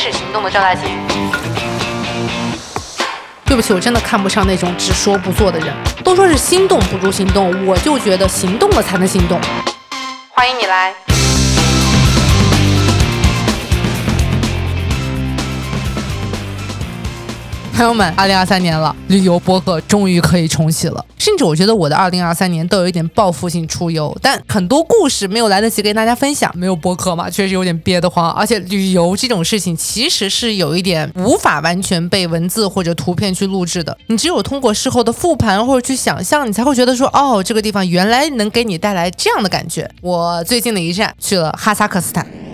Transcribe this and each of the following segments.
始行动的赵大姐。对不起，我真的看不上那种只说不做的人。都说是心动不如行动，我就觉得行动了才能心动。欢迎你来。朋友们，二零二三年了，旅游播客终于可以重启了。甚至我觉得我的二零二三年都有一点报复性出游，但很多故事没有来得及跟大家分享，没有播客嘛，确实有点憋得慌。而且 旅游这种事情其实是有一点无法完全被文字或者图片去录制的，你只有通过事后的复盘或者去想象，你才会觉得说，哦，这个地方原来能给你带来这样的感觉。我最近的一站去了哈萨克斯坦。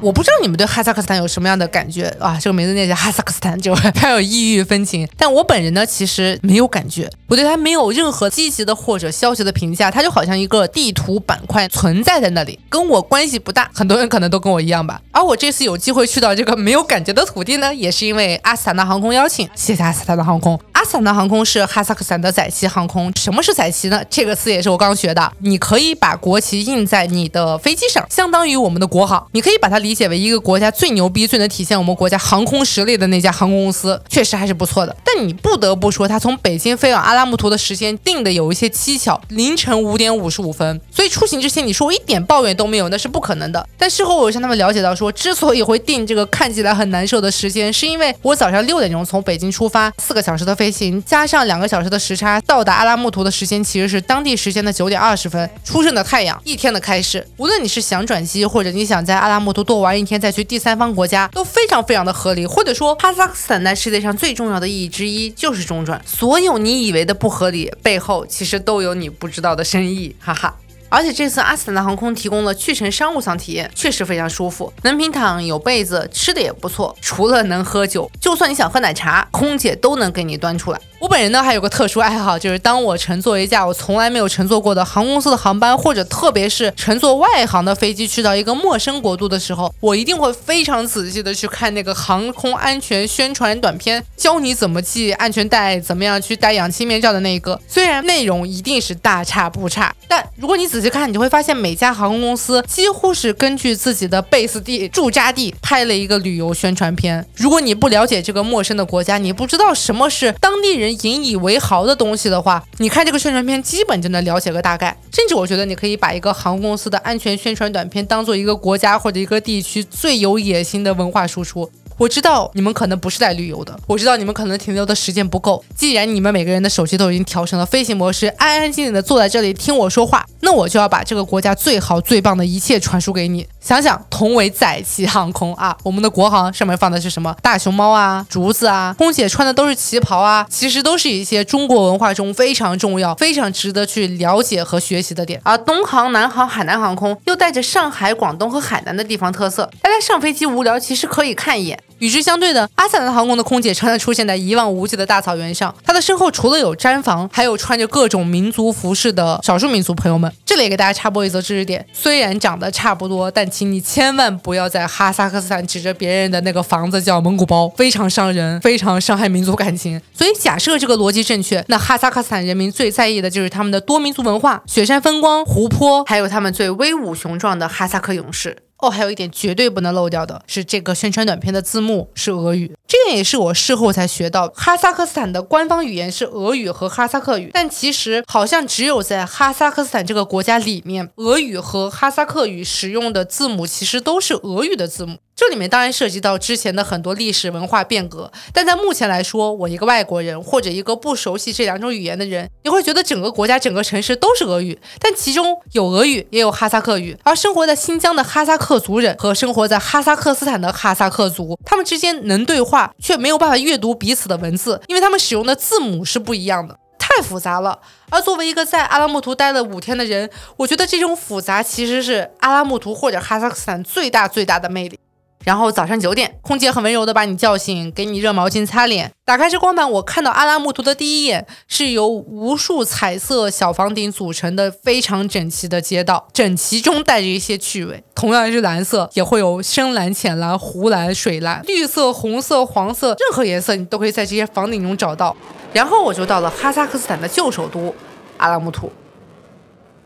我不知道你们对哈萨克斯坦有什么样的感觉啊？这个名字念起哈萨克斯坦就太 有异域风情。但我本人呢，其实没有感觉，我对它没有任何积极的或者消极的评价，它就好像一个地图板块存在在那里，跟我关系不大。很多人可能都跟我一样吧。而我这次有机会去到这个没有感觉的土地呢，也是因为阿斯坦纳航空邀请。谢谢阿斯坦纳航空。阿斯坦纳航空是哈萨克斯坦的载旗航空。什么是载旗呢？这个词也是我刚学的。你可以把国旗印在你的飞机上，相当于我们的国航。你可以把它理解为一个国家最牛逼、最能体现我们国家航空实力的那家航空公司，确实还是不错的。但你不得不说，它从北京飞往阿拉木图的时间定的有一些蹊跷，凌晨五点五十五分。所以出行之前你说我一点抱怨都没有，那是不可能的。但事后我向他们了解到，说之所以会定这个看起来很难受的时间，是因为我早上六点钟从北京出发，四个小时的飞行加上。两个小时的时差，到达阿拉木图的时间其实是当地时间的九点二十分。初升的太阳，一天的开始。无论你是想转机，或者你想在阿拉木图多玩一天再去第三方国家，都非常非常的合理。或者说，哈萨克斯坦在世界上最重要的意义之一就是中转。所有你以为的不合理，背后其实都有你不知道的深意，哈哈。而且这次阿斯坦纳航空提供了去程商务舱体验，确实非常舒服，能平躺，有被子，吃的也不错。除了能喝酒，就算你想喝奶茶，空姐都能给你端出来。我本人呢还有个特殊爱好，就是当我乘坐一架我从来没有乘坐过的航空公司的航班，或者特别是乘坐外航的飞机去到一个陌生国度的时候，我一定会非常仔细的去看那个航空安全宣传短片，教你怎么系安全带，怎么样去戴氧气面罩的那一个。虽然内容一定是大差不差，但如果你仔仔细看，你就会发现每家航空公司几乎是根据自己的 base 地驻扎地拍了一个旅游宣传片。如果你不了解这个陌生的国家，你不知道什么是当地人。引以为豪的东西的话，你看这个宣传片，基本就能了解个大概。甚至我觉得你可以把一个航空公司的安全宣传短片当做一个国家或者一个地区最有野心的文化输出。我知道你们可能不是在旅游的，我知道你们可能停留的时间不够。既然你们每个人的手机都已经调成了飞行模式，安安静静的坐在这里听我说话，那我就要把这个国家最好最棒的一切传输给你。想想同为载旗航空啊，我们的国航上面放的是什么？大熊猫啊，竹子啊，空姐穿的都是旗袍啊，其实都是一些中国文化中非常重要、非常值得去了解和学习的点。而东航、南航、海南航空又带着上海、广东和海南的地方特色，大家上飞机无聊，其实可以看一眼。与之相对的，阿斯坦航空的空姐常常出现在一望无际的大草原上。她的身后除了有毡房，还有穿着各种民族服饰的少数民族朋友们。这里也给大家插播一则知识点：虽然长得差不多，但请你千万不要在哈萨克斯坦指着别人的那个房子叫蒙古包，非常伤人，非常伤害民族感情。所以假设这个逻辑正确，那哈萨克斯坦人民最在意的就是他们的多民族文化、雪山风光、湖泊，还有他们最威武雄壮的哈萨克勇士。哦，还有一点绝对不能漏掉的是，这个宣传短片的字幕是俄语，这个也是我事后才学到。哈萨克斯坦的官方语言是俄语和哈萨克语，但其实好像只有在哈萨克斯坦这个国家里面，俄语和哈萨克语使用的字母其实都是俄语的字母。这里面当然涉及到之前的很多历史文化变革，但在目前来说，我一个外国人或者一个不熟悉这两种语言的人，你会觉得整个国家、整个城市都是俄语，但其中有俄语，也有哈萨克语。而生活在新疆的哈萨克族人和生活在哈萨克斯坦的哈萨克族，他们之间能对话，却没有办法阅读彼此的文字，因为他们使用的字母是不一样的，太复杂了。而作为一个在阿拉木图待了五天的人，我觉得这种复杂其实是阿拉木图或者哈萨克斯坦最大最大的魅力。然后早上九点，空姐很温柔的把你叫醒，给你热毛巾擦脸。打开这光板，我看到阿拉木图的第一眼是由无数彩色小房顶组成的非常整齐的街道，整齐中带着一些趣味。同样是蓝色，也会有深蓝、浅蓝、湖蓝、水蓝、绿色、红色、黄色，任何颜色你都可以在这些房顶中找到。然后我就到了哈萨克斯坦的旧首都阿拉木图。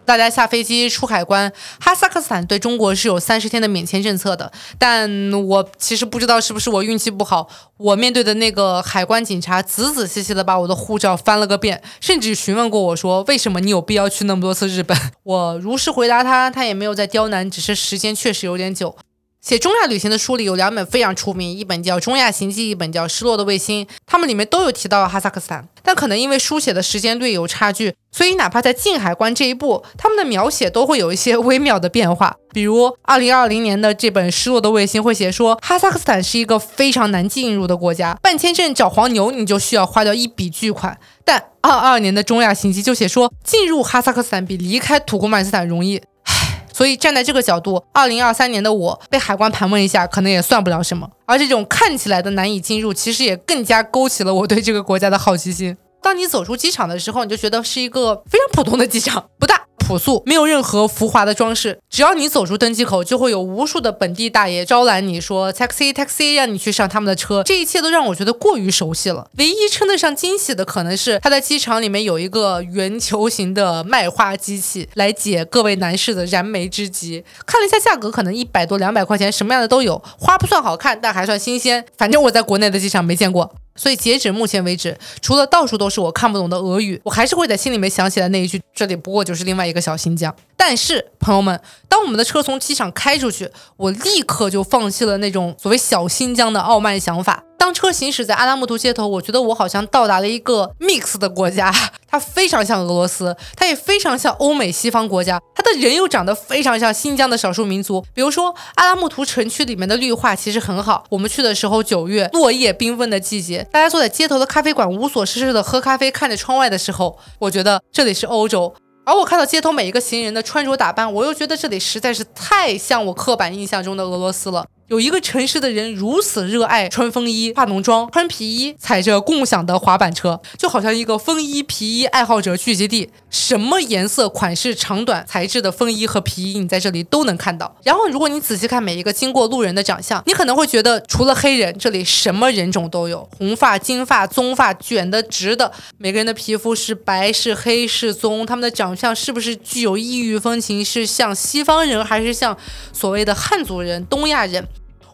大家下飞机出海关，哈萨克斯坦对中国是有三十天的免签政策的。但我其实不知道是不是我运气不好，我面对的那个海关警察仔仔细细的把我的护照翻了个遍，甚至询问过我说为什么你有必要去那么多次日本？我如实回答他，他也没有再刁难，只是时间确实有点久。写中亚旅行的书里有两本非常出名，一本叫《中亚行记》，一本叫《失落的卫星》，他们里面都有提到哈萨克斯坦，但可能因为书写的时间略有差距，所以哪怕在进海关这一步，他们的描写都会有一些微妙的变化。比如，二零二零年的这本《失落的卫星》会写说，哈萨克斯坦是一个非常难进入的国家，办签证找黄牛你就需要花掉一笔巨款。但二二年的《中亚行记》就写说，进入哈萨克斯坦比离开土库曼斯坦容易。所以站在这个角度，二零二三年的我被海关盘问一下，可能也算不了什么。而这种看起来的难以进入，其实也更加勾起了我对这个国家的好奇心。当你走出机场的时候，你就觉得是一个非常普通的机场，不大。朴素，没有任何浮华的装饰。只要你走出登机口，就会有无数的本地大爷招揽你说 taxi taxi，让你去上他们的车。这一切都让我觉得过于熟悉了。唯一称得上惊喜的，可能是他在机场里面有一个圆球形的卖花机器，来解各位男士的燃眉之急。看了一下价格，可能一百多两百块钱，什么样的都有。花不算好看，但还算新鲜。反正我在国内的机场没见过。所以截止目前为止，除了到处都是我看不懂的俄语，我还是会在心里面想起来那一句：“这里不过就是另外一个小新疆。”但是朋友们，当我们的车从机场开出去，我立刻就放弃了那种所谓小新疆的傲慢想法。当车行驶在阿拉木图街头，我觉得我好像到达了一个 mix 的国家，它非常像俄罗斯，它也非常像欧美西方国家，它的人又长得非常像新疆的少数民族。比如说阿拉木图城区里面的绿化其实很好，我们去的时候九月，落叶缤纷的季节，大家坐在街头的咖啡馆无所事事的喝咖啡，看着窗外的时候，我觉得这里是欧洲。而我看到街头每一个行人的穿着打扮，我又觉得这里实在是太像我刻板印象中的俄罗斯了。有一个城市的人如此热爱穿风衣、化浓妆、穿皮衣，踩着共享的滑板车，就好像一个风衣、皮衣爱好者聚集地。什么颜色、款式、长短、材质的风衣和皮衣，你在这里都能看到。然后，如果你仔细看每一个经过路人的长相，你可能会觉得，除了黑人，这里什么人种都有：红发、金发、棕发、卷的、直的。每个人的皮肤是白、是黑、是棕，他们的长相是不是具有异域风情？是像西方人，还是像所谓的汉族人、东亚人？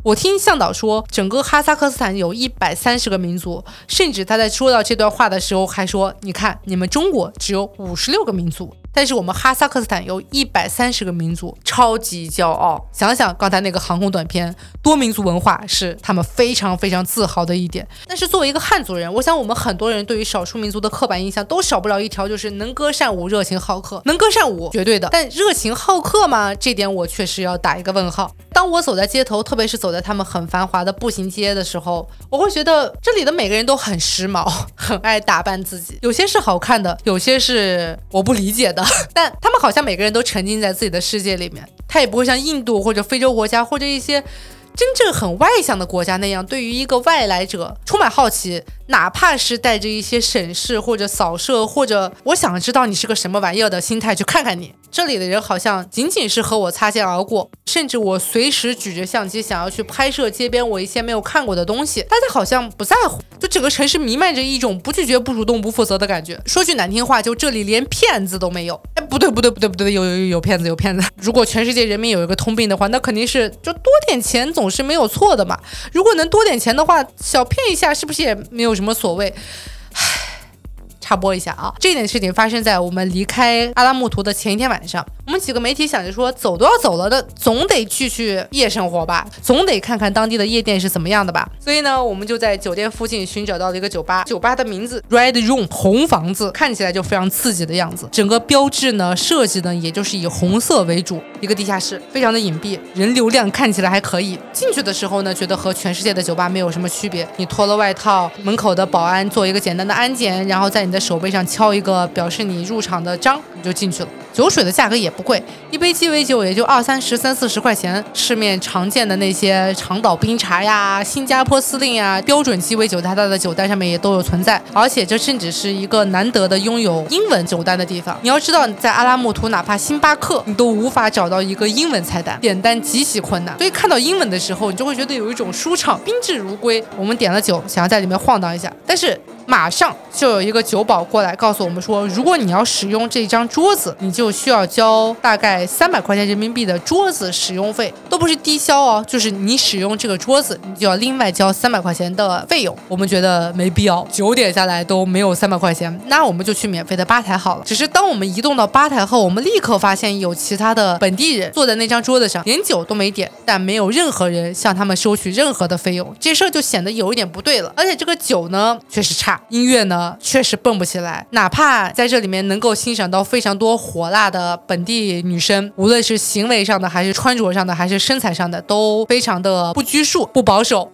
我听向导说，整个哈萨克斯坦有一百三十个民族，甚至他在说到这段话的时候还说：“你看，你们中国只有五十六个民族。”但是我们哈萨克斯坦有一百三十个民族，超级骄傲。想想刚才那个航空短片，多民族文化是他们非常非常自豪的一点。但是作为一个汉族人，我想我们很多人对于少数民族的刻板印象都少不了一条，就是能歌善舞、热情好客。能歌善舞绝对的，但热情好客吗？这点我确实要打一个问号。当我走在街头，特别是走在他们很繁华的步行街的时候，我会觉得这里的每个人都很时髦，很爱打扮自己。有些是好看的，有些是我不理解的。但他们好像每个人都沉浸在自己的世界里面，他也不会像印度或者非洲国家或者一些真正很外向的国家那样，对于一个外来者充满好奇，哪怕是带着一些审视或者扫射或者我想知道你是个什么玩意儿的心态去看看你。这里的人好像仅仅是和我擦肩而过，甚至我随时举着相机想要去拍摄街边我一些没有看过的东西，大家好像不在乎。就整个城市弥漫着一种不拒绝、不主动、不负责的感觉。说句难听话，就这里连骗子都没有。哎，不对，不对，不对，不对，有有有有骗子，有骗子。如果全世界人民有一个通病的话，那肯定是就多点钱总是没有错的嘛。如果能多点钱的话，小骗一下是不是也没有什么所谓？插播一下啊，这件事情发生在我们离开阿拉木图的前一天晚上。我们几个媒体想着说，走都要走了的，总得去去夜生活吧，总得看看当地的夜店是怎么样的吧。所以呢，我们就在酒店附近寻找到了一个酒吧，酒吧的名字 Red Room，红房子，看起来就非常刺激的样子。整个标志呢，设计呢，也就是以红色为主，一个地下室，非常的隐蔽，人流量看起来还可以。进去的时候呢，觉得和全世界的酒吧没有什么区别。你脱了外套，门口的保安做一个简单的安检，然后在你的。手背上敲一个表示你入场的章，你就进去了。酒水的价格也不贵，一杯鸡尾酒也就二三十、三四十块钱。市面常见的那些长岛冰茶呀、新加坡司令呀、标准鸡尾酒，它的酒单上面也都有存在。而且这甚至是一个难得的拥有英文酒单的地方。你要知道，在阿拉木图，哪怕星巴克，你都无法找到一个英文菜单，点单极其困难。所以看到英文的时候，你就会觉得有一种舒畅，宾至如归。我们点了酒，想要在里面晃荡一下，但是。马上就有一个酒保过来告诉我们说，如果你要使用这张桌子，你就需要交大概三百块钱人民币的桌子使用费，都不是低消哦，就是你使用这个桌子，你就要另外交三百块钱的费用。我们觉得没必要，九点下来都没有三百块钱，那我们就去免费的吧台好了。只是当我们移动到吧台后，我们立刻发现有其他的本地人坐在那张桌子上，连酒都没点，但没有任何人向他们收取任何的费用，这事儿就显得有一点不对了。而且这个酒呢，确实差。音乐呢，确实蹦不起来。哪怕在这里面能够欣赏到非常多火辣的本地女生，无论是行为上的，还是穿着上的，还是身材上的，都非常的不拘束、不保守。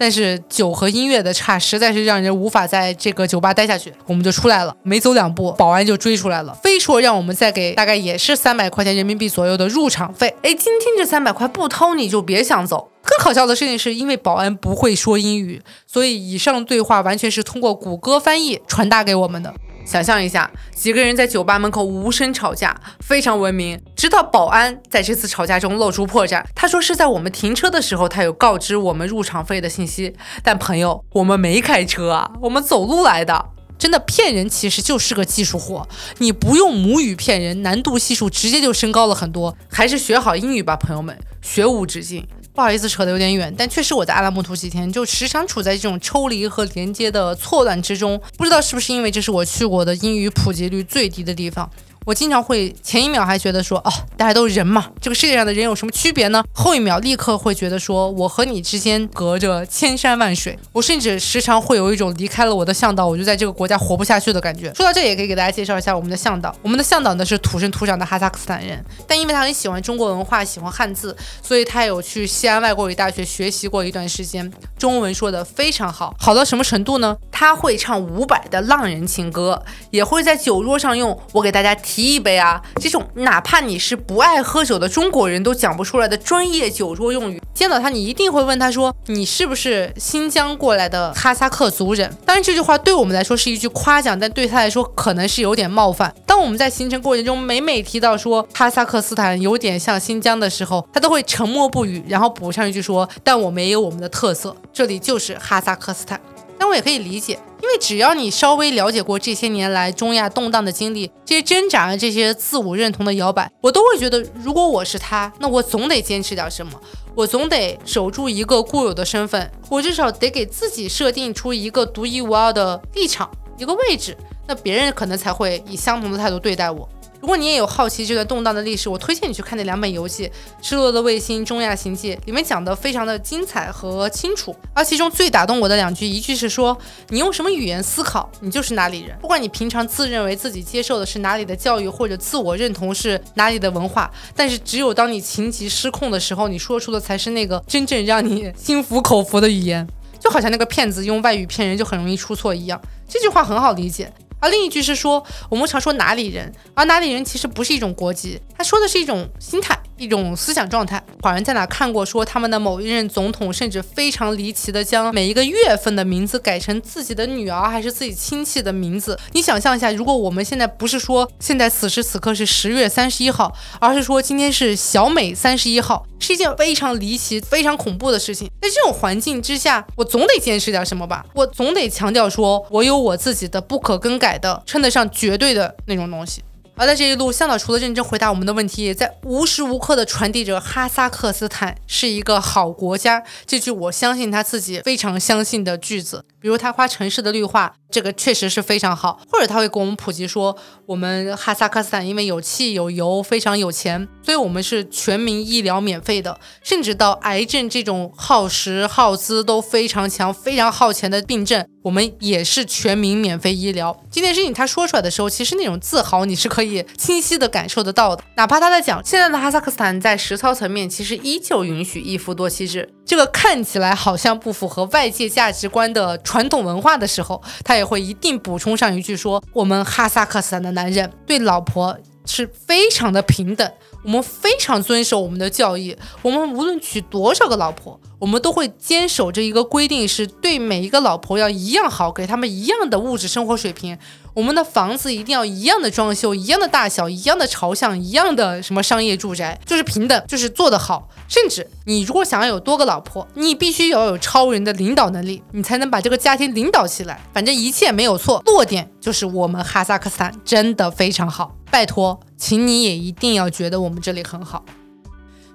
但是酒和音乐的差，实在是让人无法在这个酒吧待下去。我们就出来了，没走两步，保安就追出来了，非说让我们再给大概也是三百块钱人民币左右的入场费。哎，今天这三百块不掏你就别想走。更可笑的事情是，因为保安不会说英语，所以以上对话完全是通过谷歌翻译传达给我们的。想象一下，几个人在酒吧门口无声吵架，非常文明。直到保安在这次吵架中露出破绽，他说是在我们停车的时候，他有告知我们入场费的信息。但朋友，我们没开车啊，我们走路来的。真的骗人其实就是个技术活，你不用母语骗人，难度系数直接就升高了很多。还是学好英语吧，朋友们，学无止境。不好意思，扯得有点远，但确实我在阿拉木图几天就时常处在这种抽离和连接的错乱之中，不知道是不是因为这是我去过的英语普及率最低的地方。我经常会前一秒还觉得说哦，大家都是人嘛，这个世界上的人有什么区别呢？后一秒立刻会觉得说我和你之间隔着千山万水。我甚至时常会有一种离开了我的向导，我就在这个国家活不下去的感觉。说到这，也可以给大家介绍一下我们的向导。我们的向导呢是土生土长的哈萨克斯坦人，但因为他很喜欢中国文化，喜欢汉字，所以他有去西安外国语大学学习过一段时间，中文说的非常好，好到什么程度呢？他会唱伍佰的浪人情歌，也会在酒桌上用我给大家。提一杯啊！这种哪怕你是不爱喝酒的中国人都讲不出来的专业酒桌用语，见到他你一定会问他说：“你是不是新疆过来的哈萨克族人？”当然，这句话对我们来说是一句夸奖，但对他来说可能是有点冒犯。当我们在行程过程中每每提到说哈萨克斯坦有点像新疆的时候，他都会沉默不语，然后补上一句说：“但我们也有我们的特色，这里就是哈萨克斯坦。”但我也可以理解。因为只要你稍微了解过这些年来中亚动荡的经历，这些挣扎，这些自我认同的摇摆，我都会觉得，如果我是他，那我总得坚持点什么，我总得守住一个固有的身份，我至少得给自己设定出一个独一无二的立场，一个位置，那别人可能才会以相同的态度对待我。如果你也有好奇这段动荡的历史，我推荐你去看那两本游记《失落的卫星》《中亚行记》，里面讲的非常的精彩和清楚。而其中最打动我的两句，一句是说：“你用什么语言思考，你就是哪里人。不管你平常自认为自己接受的是哪里的教育，或者自我认同是哪里的文化，但是只有当你情急失控的时候，你说出的才是那个真正让你心服口服的语言。就好像那个骗子用外语骗人，就很容易出错一样。这句话很好理解。”而另一句是说，我们常说哪里人，而哪里人其实不是一种国籍，他说的是一种心态。一种思想状态，好像在哪看过，说他们的某一任总统甚至非常离奇的将每一个月份的名字改成自己的女儿还是自己亲戚的名字。你想象一下，如果我们现在不是说现在此时此刻是十月三十一号，而是说今天是小美三十一号，是一件非常离奇、非常恐怖的事情。在这种环境之下，我总得坚持点什么吧，我总得强调说我有我自己的不可更改的、称得上绝对的那种东西。而在这一路，向导除了认真回答我们的问题，也在无时无刻的传递着哈萨克斯坦是一个好国家这句我相信他自己非常相信的句子。比如他夸城市的绿化，这个确实是非常好；或者他会给我们普及说，我们哈萨克斯坦因为有气有油，非常有钱，所以我们是全民医疗免费的，甚至到癌症这种耗时耗资都非常强、非常耗钱的病症，我们也是全民免费医疗。这件事情他说出来的时候，其实那种自豪你是可以清晰的感受得到的。哪怕他在讲现在的哈萨克斯坦在实操层面其实依旧允许一夫多妻制，这个看起来好像不符合外界价值观的。传统文化的时候，他也会一定补充上一句说：“我们哈萨克斯坦的男人对老婆是非常的平等，我们非常遵守我们的教义，我们无论娶多少个老婆，我们都会坚守着一个规定，是对每一个老婆要一样好，给他们一样的物质生活水平。我们的房子一定要一样的装修，一样的大小，一样的朝向，一样的什么商业住宅，就是平等，就是做得好。甚至你如果想要有多个老婆，你必须要有超人的领导能力，你才能把这个家庭领导起来。反正一切没有错，落点就是我们哈萨克斯坦真的非常好。拜托，请你也一定要觉得我们这里很好。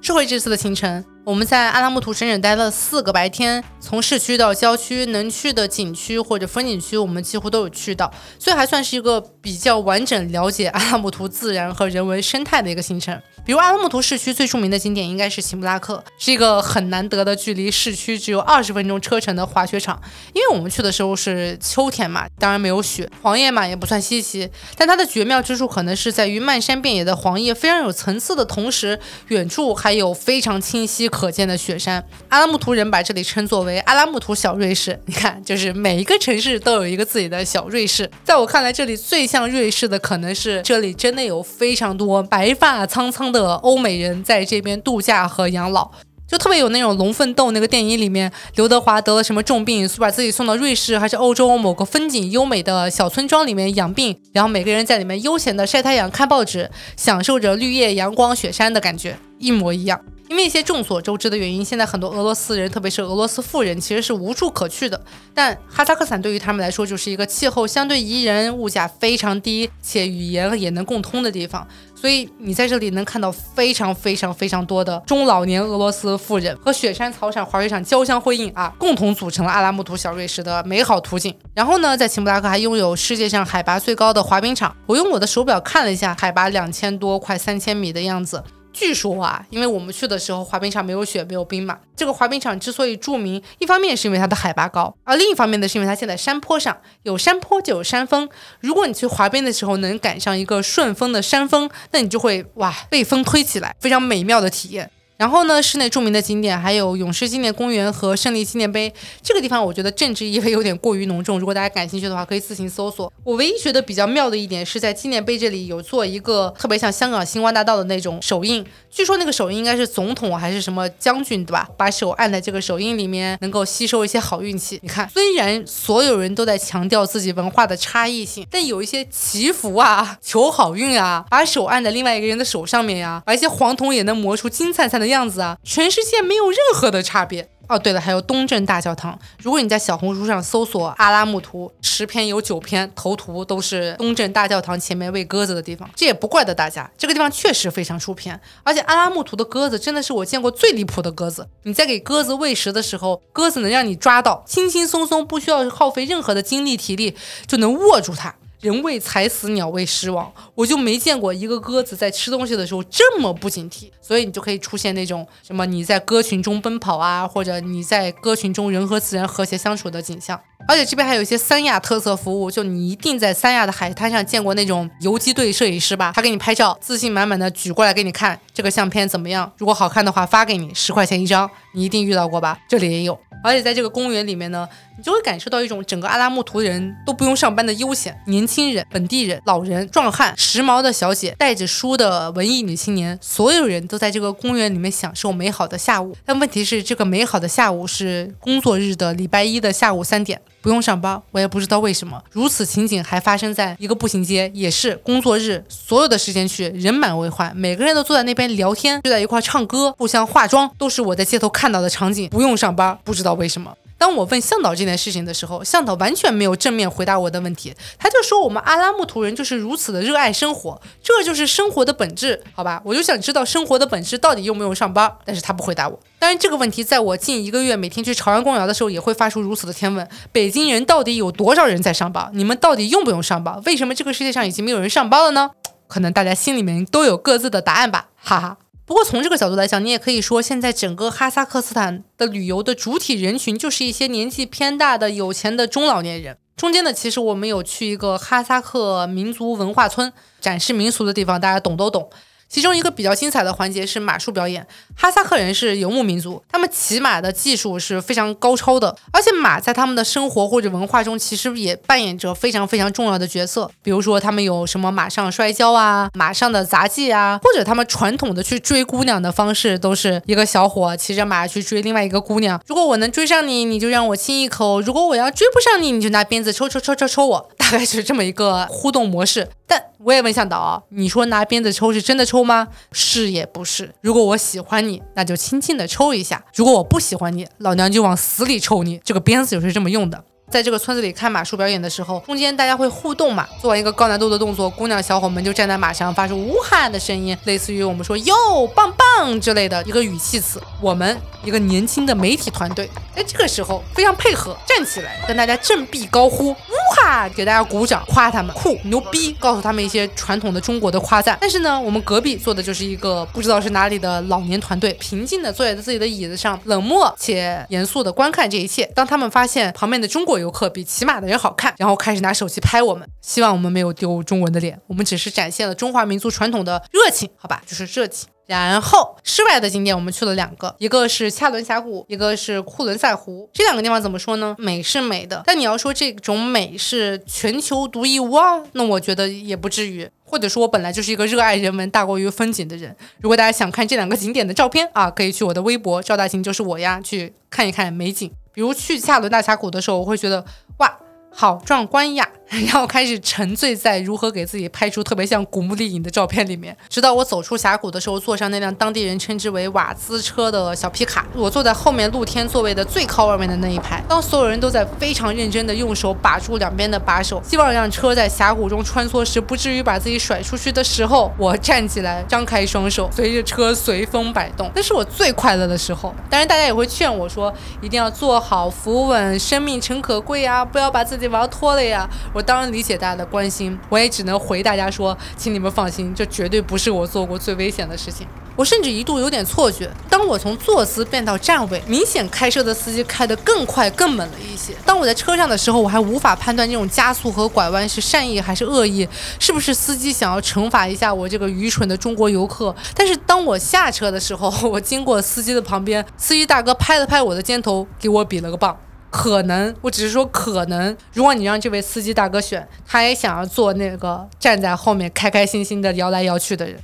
说回这次的行程。我们在阿拉木图整整待了四个白天，从市区到郊区，能去的景区或者风景区，我们几乎都有去到，所以还算是一个比较完整了解阿拉木图自然和人文生态的一个行程。比如阿拉木图市区最著名的景点应该是奇木拉克，是一个很难得的距离市区只有二十分钟车程的滑雪场。因为我们去的时候是秋天嘛，当然没有雪，黄叶嘛也不算稀奇。但它的绝妙之处可能是在于漫山遍野的黄叶非常有层次的同时，远处还有非常清晰可见的雪山。阿拉木图人把这里称作为阿拉木图小瑞士。你看，就是每一个城市都有一个自己的小瑞士。在我看来，这里最像瑞士的可能是这里真的有非常多白发苍苍。的欧美人在这边度假和养老，就特别有那种《龙奋斗》那个电影里面，刘德华得了什么重病，把自己送到瑞士还是欧洲某个风景优美的小村庄里面养病，然后每个人在里面悠闲的晒太阳、看报纸，享受着绿叶、阳光、雪山的感觉，一模一样。因为一些众所周知的原因，现在很多俄罗斯人，特别是俄罗斯富人，其实是无处可去的。但哈萨克斯坦对于他们来说，就是一个气候相对宜人、物价非常低且语言也能共通的地方。所以你在这里能看到非常非常非常多的中老年俄罗斯富人和雪山、草场、滑雪场交相辉映啊，共同组成了阿拉木图小瑞士的美好图景。然后呢，在奇木拉克还拥有世界上海拔最高的滑冰场。我用我的手表看了一下，海拔两千多，快三千米的样子。据说啊，因为我们去的时候滑冰场没有雪没有冰嘛，这个滑冰场之所以著名，一方面是因为它的海拔高，而另一方面呢是因为它建在山坡上，有山坡就有山峰。如果你去滑冰的时候能赶上一个顺风的山峰，那你就会哇被风推起来，非常美妙的体验。然后呢，室内著名的景点还有勇士纪念公园和胜利纪念碑。这个地方我觉得政治意味有点过于浓重，如果大家感兴趣的话，可以自行搜索。我唯一觉得比较妙的一点是在纪念碑这里有做一个特别像香港星光大道的那种手印，据说那个手印应该是总统还是什么将军对吧？把手按在这个手印里面，能够吸收一些好运气。你看，虽然所有人都在强调自己文化的差异性，但有一些祈福啊、求好运啊，把手按在另外一个人的手上面呀，把一些黄铜也能磨出金灿灿的。样子啊，全世界没有任何的差别哦。对了，还有东正大教堂。如果你在小红书上搜索阿拉木图，十篇有九篇头图都是东正大教堂前面喂鸽子的地方。这也不怪得大家，这个地方确实非常出片。而且阿拉木图的鸽子真的是我见过最离谱的鸽子。你在给鸽子喂食的时候，鸽子能让你抓到，轻轻松松，不需要耗费任何的精力体力，就能握住它。人为财死，鸟为食亡，我就没见过一个鸽子在吃东西的时候这么不警惕，所以你就可以出现那种什么你在鸽群中奔跑啊，或者你在鸽群中人和自然和谐相处的景象。而且这边还有一些三亚特色服务，就你一定在三亚的海滩上见过那种游击队摄影师吧？他给你拍照，自信满满的举过来给你看这个相片怎么样？如果好看的话发给你，十块钱一张，你一定遇到过吧？这里也有。而且在这个公园里面呢，你就会感受到一种整个阿拉木图人都不用上班的悠闲。年轻人、本地人、老人、壮汉、时髦的小姐、带着书的文艺女青年，所有人都在这个公园里面享受美好的下午。但问题是，这个美好的下午是工作日的礼拜一的下午三点。不用上班，我也不知道为什么如此情景还发生在一个步行街，也是工作日，所有的时间去人满为患，每个人都坐在那边聊天，就在一块唱歌，互相化妆，都是我在街头看到的场景。不用上班，不知道为什么。当我问向导这件事情的时候，向导完全没有正面回答我的问题，他就说我们阿拉木图人就是如此的热爱生活，这就是生活的本质，好吧？我就想知道生活的本质到底用不用上班，但是他不回答我。当然这个问题在我近一个月每天去朝阳公园的时候也会发出如此的天问：北京人到底有多少人在上班？你们到底用不用上班？为什么这个世界上已经没有人上班了呢？可能大家心里面都有各自的答案吧，哈哈。不过从这个角度来讲，你也可以说，现在整个哈萨克斯坦的旅游的主体人群就是一些年纪偏大的有钱的中老年人。中间呢，其实我们有去一个哈萨克民族文化村展示民俗的地方，大家懂都懂。其中一个比较精彩的环节是马术表演。哈萨克人是游牧民族，他们骑马的技术是非常高超的，而且马在他们的生活或者文化中其实也扮演着非常非常重要的角色。比如说，他们有什么马上摔跤啊，马上的杂技啊，或者他们传统的去追姑娘的方式，都是一个小伙骑着马去追另外一个姑娘。如果我能追上你，你就让我亲一口；如果我要追不上你，你就拿鞭子抽抽抽抽抽我。大概是这么一个互动模式。但我也没想到啊，你说拿鞭子抽是真的抽吗？是也不是。如果我喜欢你，那就轻轻的抽一下；如果我不喜欢你，老娘就往死里抽你。这个鞭子就是这么用的。在这个村子里看马术表演的时候，中间大家会互动嘛，做完一个高难度的动作，姑娘小伙们就站在马上，发出呜哈的声音，类似于我们说哟棒棒之类的一个语气词。我们一个年轻的媒体团队，在这个时候非常配合，站起来跟大家振臂高呼呜哈，给大家鼓掌，夸他们酷牛逼，告诉他们一些传统的中国的夸赞。但是呢，我们隔壁坐的就是一个不知道是哪里的老年团队，平静的坐在自己的椅子上，冷漠且严肃的观看这一切。当他们发现旁边的中国。游客比骑马的人好看，然后开始拿手机拍我们，希望我们没有丢中文的脸，我们只是展现了中华民族传统的热情，好吧，就是热情。然后室外的景点我们去了两个，一个是恰伦峡谷，一个是库伦塞湖。这两个地方怎么说呢？美是美的，但你要说这种美是全球独一无二，那我觉得也不至于。或者说我本来就是一个热爱人文大过于风景的人。如果大家想看这两个景点的照片啊，可以去我的微博赵大琴就是我呀，去看一看美景。比如去恰伦大峡谷的时候，我会觉得哇，好壮观呀。然后开始沉醉在如何给自己拍出特别像古墓丽影的照片里面，直到我走出峡谷的时候，坐上那辆当地人称之为瓦兹车的小皮卡，我坐在后面露天座位的最靠外面的那一排。当所有人都在非常认真的用手把住两边的把手，希望让车在峡谷中穿梭时不至于把自己甩出去的时候，我站起来，张开双手，随着车随风摆动。那是我最快乐的时候。当然，大家也会劝我说，一定要坐好扶稳，生命诚可贵啊，不要把自己玩脱了呀。我当然理解大家的关心，我也只能回大家说，请你们放心，这绝对不是我做过最危险的事情。我甚至一度有点错觉，当我从坐姿变到站位，明显开车的司机开得更快更猛了一些。当我在车上的时候，我还无法判断这种加速和拐弯是善意还是恶意，是不是司机想要惩罚一下我这个愚蠢的中国游客？但是当我下车的时候，我经过司机的旁边，司机大哥拍了拍我的肩头，给我比了个棒。可能，我只是说可能。如果你让这位司机大哥选，他也想要做那个站在后面开开心心的摇来摇去的人。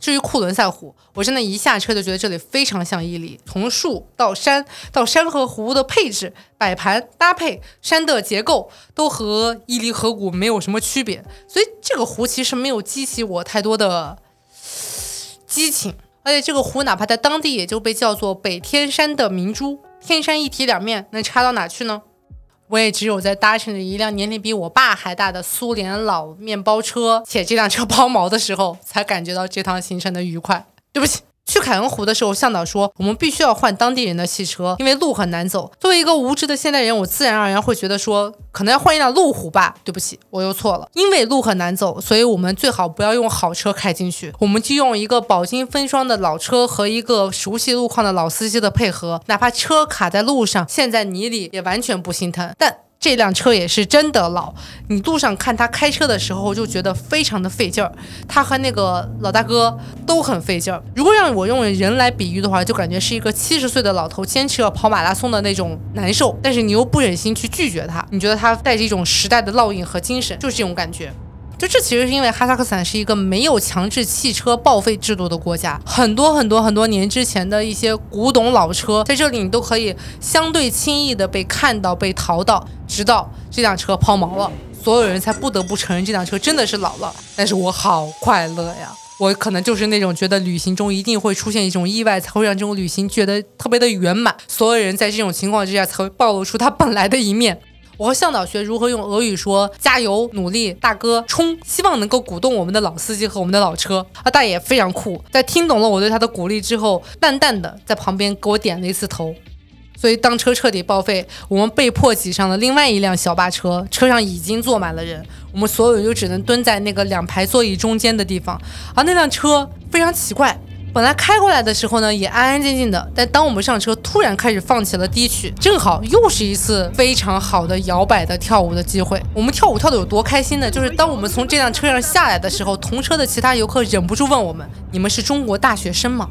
至于库伦赛湖，我真的一下车就觉得这里非常像伊犁，从树到山到山和湖的配置、摆盘搭配、山的结构都和伊犁河谷没有什么区别。所以这个湖其实没有激起我太多的激情，而且这个湖哪怕在当地也就被叫做北天山的明珠。天山一体两面，能差到哪去呢？我也只有在搭乘着一辆年龄比我爸还大的苏联老面包车，且这辆车抛锚的时候，才感觉到这趟行程的愉快。对不起。去凯恩湖的时候，向导说我们必须要换当地人的汽车，因为路很难走。作为一个无知的现代人，我自然而然会觉得说，可能要换一辆路虎吧。对不起，我又错了，因为路很难走，所以我们最好不要用好车开进去，我们就用一个饱经风霜的老车和一个熟悉路况的老司机的配合，哪怕车卡在路上，陷在泥里，也完全不心疼。但这辆车也是真的老，你路上看他开车的时候就觉得非常的费劲儿，他和那个老大哥都很费劲儿。如果让我用人来比喻的话，就感觉是一个七十岁的老头坚持要跑马拉松的那种难受，但是你又不忍心去拒绝他，你觉得他带着一种时代的烙印和精神，就是这种感觉。就这其实是因为哈萨克斯坦是一个没有强制汽车报废制度的国家，很多很多很多年之前的一些古董老车在这里你都可以相对轻易的被看到、被淘到，直到这辆车抛锚了，所有人才不得不承认这辆车真的是老了。但是我好快乐呀！我可能就是那种觉得旅行中一定会出现一种意外，才会让这种旅行觉得特别的圆满。所有人在这种情况之下才会暴露出他本来的一面。我和向导学如何用俄语说“加油，努力，大哥，冲”，希望能够鼓动我们的老司机和我们的老车。啊，大爷非常酷，在听懂了我对他的鼓励之后，淡淡的在旁边给我点了一次头。所以当车彻底报废，我们被迫挤上了另外一辆小巴车，车上已经坐满了人，我们所有人就只能蹲在那个两排座椅中间的地方。而那辆车非常奇怪。本来开过来的时候呢，也安安静静的，但当我们上车，突然开始放起了低曲，正好又是一次非常好的摇摆的跳舞的机会。我们跳舞跳的有多开心呢？就是当我们从这辆车上下来的时候，同车的其他游客忍不住问我们：“你们是中国大学生吗？”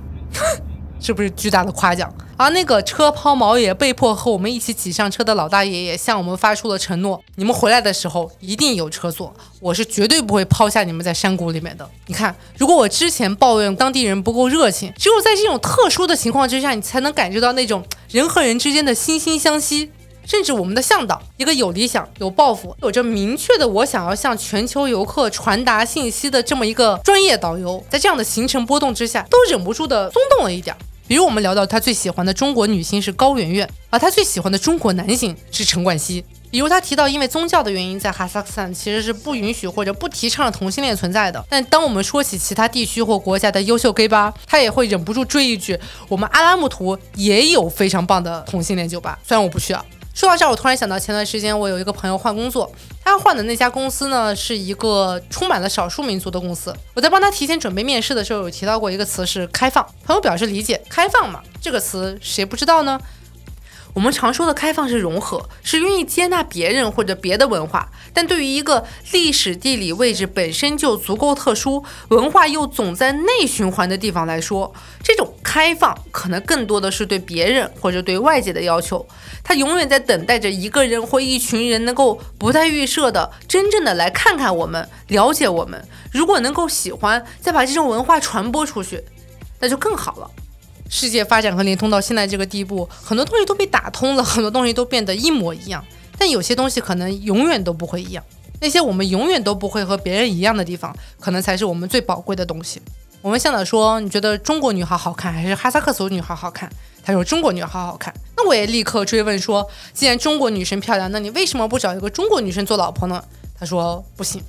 是不是巨大的夸奖？而那个车抛锚也被迫和我们一起挤上车的老大爷也向我们发出了承诺：你们回来的时候一定有车坐，我是绝对不会抛下你们在山谷里面的。你看，如果我之前抱怨当地人不够热情，只有在这种特殊的情况之下，你才能感觉到那种人和人之间的惺惺相惜。甚至我们的向导，一个有理想、有抱负、有着明确的我想要向全球游客传达信息的这么一个专业导游，在这样的行程波动之下，都忍不住的松动了一点。比如我们聊到他最喜欢的中国女星是高圆圆，而他最喜欢的中国男星是陈冠希。比如他提到，因为宗教的原因，在哈萨克斯坦其实是不允许或者不提倡同性恋存在的。但当我们说起其他地区或国家的优秀 gay 吧，他也会忍不住追一句：我们阿拉木图也有非常棒的同性恋酒吧，虽然我不去啊。说到这儿，我突然想到，前段时间我有一个朋友换工作，他换的那家公司呢，是一个充满了少数民族的公司。我在帮他提前准备面试的时候，有提到过一个词是“开放”。朋友表示理解，开放嘛，这个词谁不知道呢？我们常说的开放是融合，是愿意接纳别人或者别的文化。但对于一个历史地理位置本身就足够特殊、文化又总在内循环的地方来说，这种开放可能更多的是对别人或者对外界的要求。他永远在等待着一个人或一群人能够不带预设的、真正的来看看我们、了解我们。如果能够喜欢，再把这种文化传播出去，那就更好了。世界发展和联通到现在这个地步，很多东西都被打通了，很多东西都变得一模一样。但有些东西可能永远都不会一样。那些我们永远都不会和别人一样的地方，可能才是我们最宝贵的东西。我们向导说：“你觉得中国女孩好看还是哈萨克斯坦女孩好看？”他说：“中国女孩好看。”那我也立刻追问说：“既然中国女生漂亮，那你为什么不找一个中国女生做老婆呢？”他说：“不行，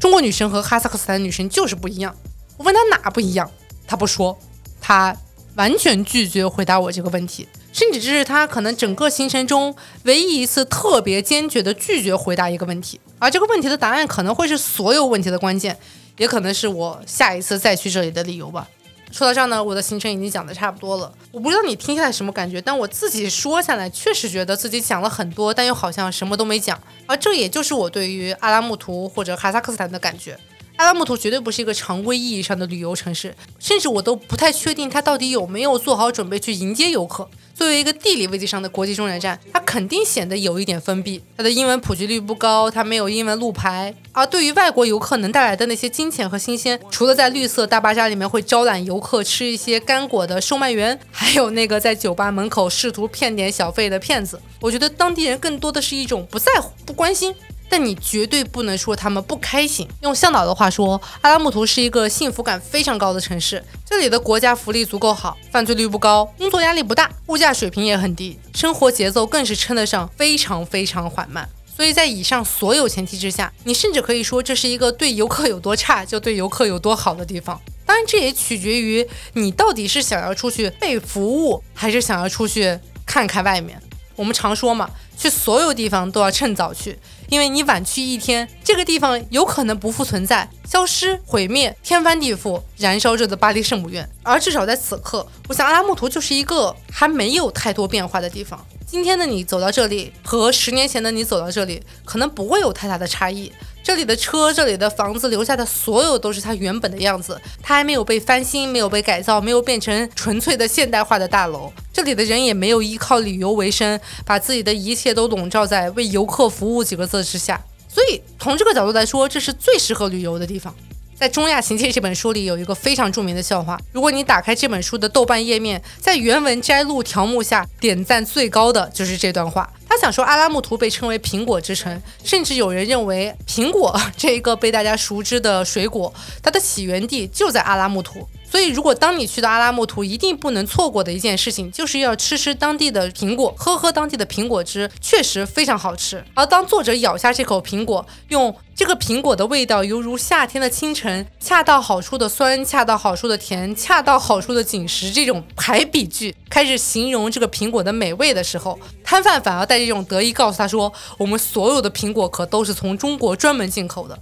中国女生和哈萨克斯坦女生就是不一样。”我问他哪不一样，他不说，他。完全拒绝回答我这个问题，甚至这是他可能整个行程中唯一一次特别坚决的拒绝回答一个问题，而这个问题的答案可能会是所有问题的关键，也可能是我下一次再去这里的理由吧。说到这儿呢，我的行程已经讲的差不多了，我不知道你听下来什么感觉，但我自己说下来确实觉得自己讲了很多，但又好像什么都没讲，而这也就是我对于阿拉木图或者哈萨克斯坦的感觉。阿拉木图绝对不是一个常规意义上的旅游城市，甚至我都不太确定它到底有没有做好准备去迎接游客。作为一个地理位置上的国际中转站，它肯定显得有一点封闭。它的英文普及率不高，它没有英文路牌。而对于外国游客能带来的那些金钱和新鲜，除了在绿色大巴扎里面会招揽游客吃一些干果的售卖员，还有那个在酒吧门口试图骗点小费的骗子，我觉得当地人更多的是一种不在乎、不关心。但你绝对不能说他们不开心。用向导的话说，阿拉木图是一个幸福感非常高的城市。这里的国家福利足够好，犯罪率不高，工作压力不大，物价水平也很低，生活节奏更是称得上非常非常缓慢。所以在以上所有前提之下，你甚至可以说这是一个对游客有多差就对游客有多好的地方。当然，这也取决于你到底是想要出去被服务，还是想要出去看看外面。我们常说嘛，去所有地方都要趁早去。因为你晚去一天，这个地方有可能不复存在、消失、毁灭、天翻地覆，燃烧着的巴黎圣母院。而至少在此刻，我想阿拉木图就是一个还没有太多变化的地方。今天的你走到这里，和十年前的你走到这里，可能不会有太大的差异。这里的车，这里的房子，留下的所有都是它原本的样子，它还没有被翻新，没有被改造，没有变成纯粹的现代化的大楼。这里的人也没有依靠旅游为生，把自己的一切都笼罩在为游客服务几个字之下。所以，从这个角度来说，这是最适合旅游的地方。在《中亚行记》这本书里，有一个非常著名的笑话。如果你打开这本书的豆瓣页面，在原文摘录条目下，点赞最高的就是这段话。他想说，阿拉木图被称为苹果之城，甚至有人认为，苹果 这一个被大家熟知的水果，它的起源地就在阿拉木图。所以，如果当你去到阿拉木图，一定不能错过的一件事情，就是要吃吃当地的苹果，喝喝当地的苹果汁，确实非常好吃。而当作者咬下这口苹果，用这个苹果的味道犹如夏天的清晨，恰到好处的酸，恰到好处的甜，恰到好处的紧实，这种排比句开始形容这个苹果的美味的时候，摊贩反而带着一种得意告诉他说：“我们所有的苹果壳都是从中国专门进口的。”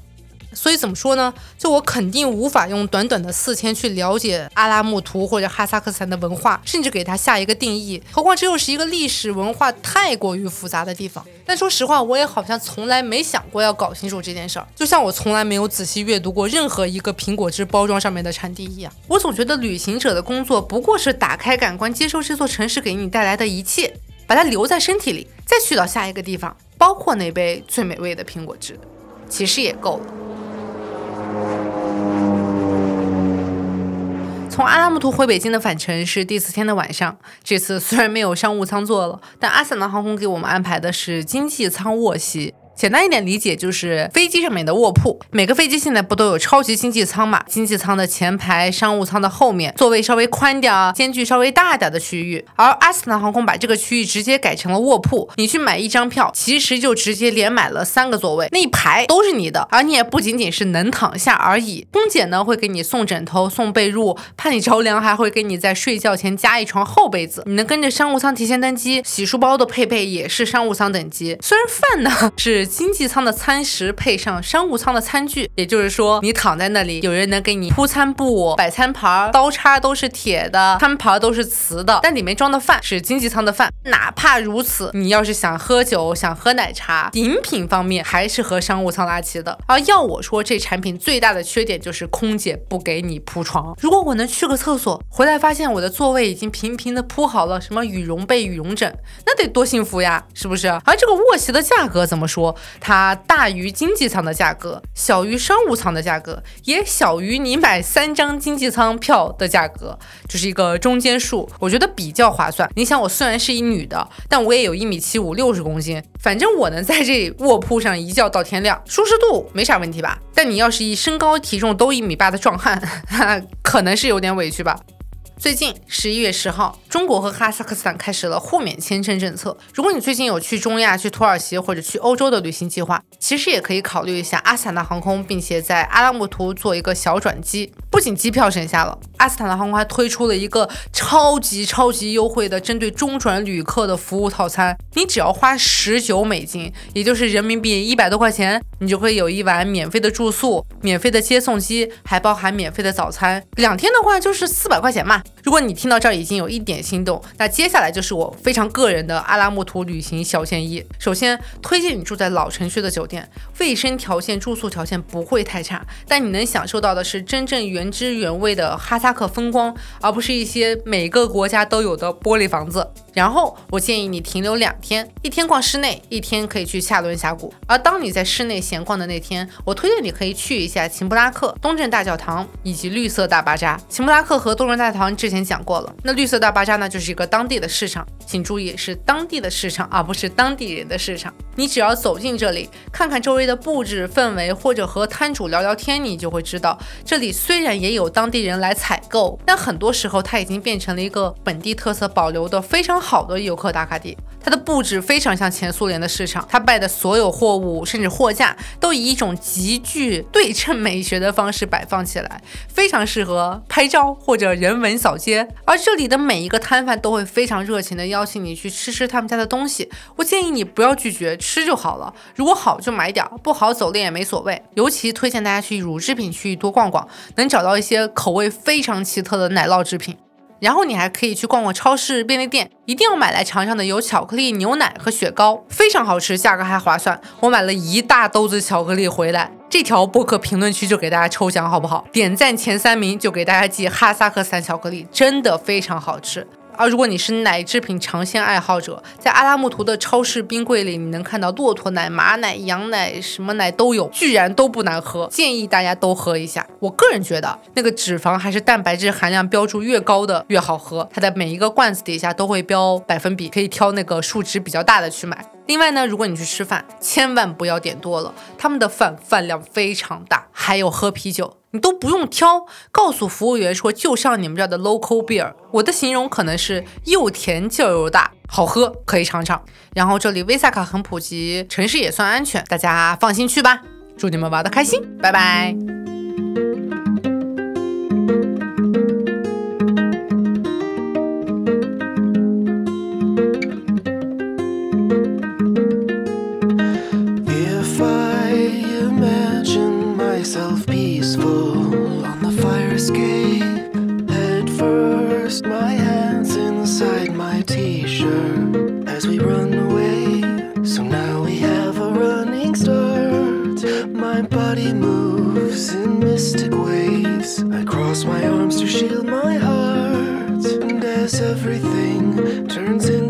所以怎么说呢？就我肯定无法用短短的四天去了解阿拉木图或者哈萨克斯坦的文化，甚至给它下一个定义。何况这又是一个历史文化太过于复杂的地方。但说实话，我也好像从来没想过要搞清楚这件事儿。就像我从来没有仔细阅读过任何一个苹果汁包装上面的产地一样。我总觉得旅行者的工作不过是打开感官，接受这座城市给你带来的一切，把它留在身体里，再去到下一个地方，包括那杯最美味的苹果汁，其实也够了。从阿拉木图回北京的返程是第四天的晚上。这次虽然没有商务舱坐了，但阿斯兰航空给我们安排的是经济舱卧席。简单一点理解就是飞机上面的卧铺。每个飞机现在不都有超级经济舱嘛？经济舱的前排，商务舱的后面，座位稍微宽点儿，间距稍微大点的区域。而阿斯坦航空把这个区域直接改成了卧铺。你去买一张票，其实就直接连买了三个座位，那一排都是你的。而你也不仅仅是能躺下而已，空姐呢会给你送枕头、送被褥，怕你着凉还会给你在睡觉前加一床厚被子。你能跟着商务舱提前登机，洗漱包的配备也是商务舱等级。虽然饭呢是。经济舱的餐食配上商务舱的餐具，也就是说，你躺在那里，有人能给你铺餐布、摆餐盘，刀叉都是铁的，餐盘都是瓷的，但里面装的饭是经济舱的饭。哪怕如此，你要是想喝酒、想喝奶茶，饮品方面还是和商务舱拉齐的。而要我说，这产品最大的缺点就是空姐不给你铺床。如果我能去个厕所，回来发现我的座位已经平平的铺好了什么羽绒被、羽绒枕，那得多幸福呀，是不是？而这个卧席的价格怎么说？它大于经济舱的价格，小于商务舱的价格，也小于你买三张经济舱票的价格，就是一个中间数，我觉得比较划算。你想，我虽然是一女的，但我也有一米七五，六十公斤，反正我能在这卧铺上一觉到天亮，舒适度没啥问题吧？但你要是一身高体重都一米八的壮汉，可能是有点委屈吧。最近十一月十号，中国和哈萨克斯坦开始了互免签证政策。如果你最近有去中亚、去土耳其或者去欧洲的旅行计划，其实也可以考虑一下阿斯坦纳航空，并且在阿拉木图做一个小转机。不仅机票省下了，阿斯坦纳航空还推出了一个超级超级优惠的针对中转旅客的服务套餐。你只要花十九美金，也就是人民币一百多块钱，你就可以有一晚免费的住宿、免费的接送机，还包含免费的早餐。两天的话就是四百块钱嘛。week. 如果你听到这儿已经有一点心动，那接下来就是我非常个人的阿拉木图旅行小建议。首先，推荐你住在老城区的酒店，卫生条件、住宿条件不会太差，但你能享受到的是真正原汁原味的哈萨克风光，而不是一些每个国家都有的玻璃房子。然后，我建议你停留两天，一天逛室内，一天可以去下伦峡谷。而当你在室内闲逛的那天，我推荐你可以去一下琴布拉克、东正大教堂以及绿色大巴扎。琴布拉克和东正大教堂之前讲过了，那绿色大巴扎呢，就是一个当地的市场。请注意，是当地的市场，而不是当地人的市场。你只要走进这里，看看周围的布置氛围，或者和摊主聊聊天，你就会知道，这里虽然也有当地人来采购，但很多时候它已经变成了一个本地特色保留的非常好的游客打卡地。它的布置非常像前苏联的市场，它卖的所有货物甚至货架都以一种极具对称美学的方式摆放起来，非常适合拍照或者人文扫街。而这里的每一个摊贩都会非常热情的邀请你去吃吃他们家的东西。我建议你不要拒绝，吃就好了。如果好就买点，不好走了也没所谓。尤其推荐大家去乳制品区域多逛逛，能找到一些口味非常奇特的奶酪制品。然后你还可以去逛逛超市、便利店，一定要买来尝尝的有巧克力、牛奶和雪糕，非常好吃，价格还划算。我买了一大兜子巧克力回来，这条博客评论区就给大家抽奖，好不好？点赞前三名就给大家寄哈萨克斯坦巧克力，真的非常好吃。而如果你是奶制品尝鲜爱好者，在阿拉木图的超市冰柜里，你能看到骆驼奶、马奶、羊奶，什么奶都有，居然都不难喝，建议大家都喝一下。我个人觉得，那个脂肪还是蛋白质含量标注越高的越好喝。它的每一个罐子底下都会标百分比，可以挑那个数值比较大的去买。另外呢，如果你去吃饭，千万不要点多了，他们的饭饭量非常大，还有喝啤酒。你都不用挑，告诉服务员说就上你们这儿的 local beer。我的形容可能是又甜劲儿又大，好喝，可以尝尝。然后这里 Visa 卡很普及，城市也算安全，大家放心去吧。祝你们玩的开心，拜拜。face. I cross my arms to shield my heart, and as everything turns into